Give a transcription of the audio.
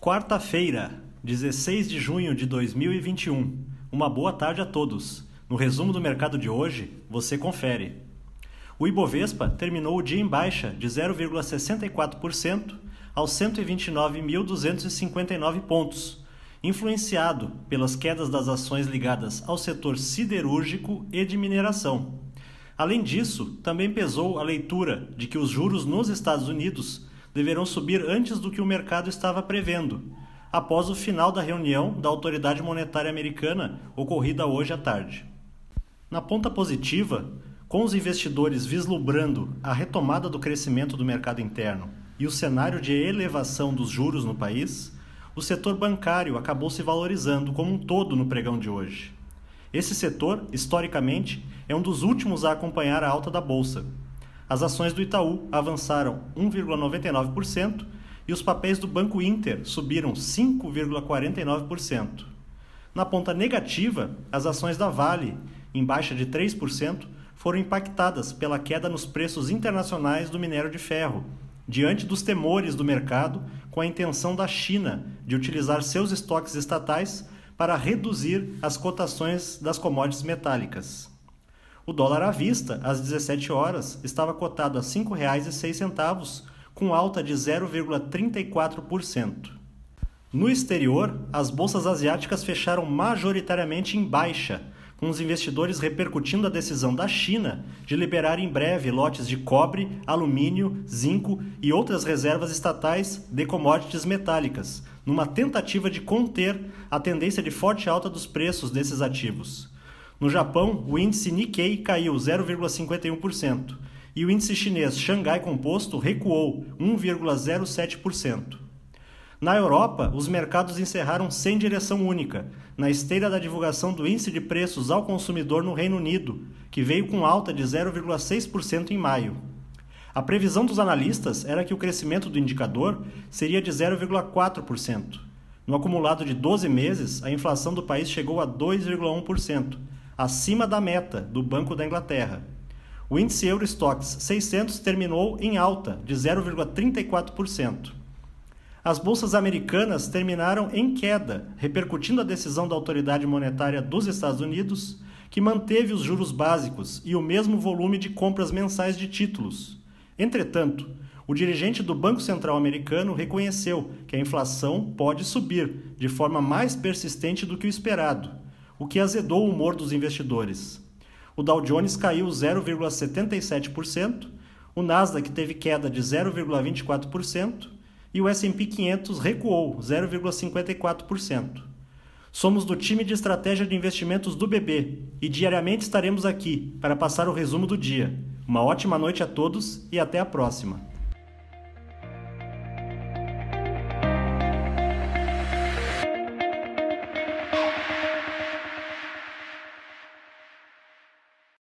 Quarta-feira, 16 de junho de 2021. Uma boa tarde a todos. No resumo do mercado de hoje, você confere. O Ibovespa terminou o dia em baixa de 0,64% aos 129.259 pontos, influenciado pelas quedas das ações ligadas ao setor siderúrgico e de mineração. Além disso, também pesou a leitura de que os juros nos Estados Unidos deverão subir antes do que o mercado estava prevendo, após o final da reunião da Autoridade Monetária Americana ocorrida hoje à tarde. Na ponta positiva, com os investidores vislumbrando a retomada do crescimento do mercado interno e o cenário de elevação dos juros no país, o setor bancário acabou se valorizando como um todo no pregão de hoje. Esse setor, historicamente, é um dos últimos a acompanhar a alta da bolsa, as ações do Itaú avançaram 1,99% e os papéis do Banco Inter subiram 5,49%. Na ponta negativa, as ações da Vale, em baixa de 3%, foram impactadas pela queda nos preços internacionais do minério de ferro, diante dos temores do mercado com a intenção da China de utilizar seus estoques estatais para reduzir as cotações das commodities metálicas. O dólar à vista, às 17 horas, estava cotado a R$ 5,06, com alta de 0,34%. No exterior, as bolsas asiáticas fecharam majoritariamente em baixa, com os investidores repercutindo a decisão da China de liberar em breve lotes de cobre, alumínio, zinco e outras reservas estatais de commodities metálicas, numa tentativa de conter a tendência de forte alta dos preços desses ativos. No Japão, o índice Nikkei caiu 0,51% e o índice chinês Xangai Composto recuou 1,07%. Na Europa, os mercados encerraram sem direção única, na esteira da divulgação do índice de preços ao consumidor no Reino Unido, que veio com alta de 0,6% em maio. A previsão dos analistas era que o crescimento do indicador seria de 0,4%. No acumulado de 12 meses, a inflação do país chegou a 2,1%, acima da meta do Banco da Inglaterra. O índice Eurostox 600 terminou em alta de 0,34%. As bolsas americanas terminaram em queda, repercutindo a decisão da autoridade monetária dos Estados Unidos, que manteve os juros básicos e o mesmo volume de compras mensais de títulos. Entretanto, o dirigente do Banco Central americano reconheceu que a inflação pode subir de forma mais persistente do que o esperado o que azedou o humor dos investidores. O Dow Jones caiu 0,77%, o Nasdaq teve queda de 0,24% e o S&P 500 recuou 0,54%. Somos do time de estratégia de investimentos do BB e diariamente estaremos aqui para passar o resumo do dia. Uma ótima noite a todos e até a próxima.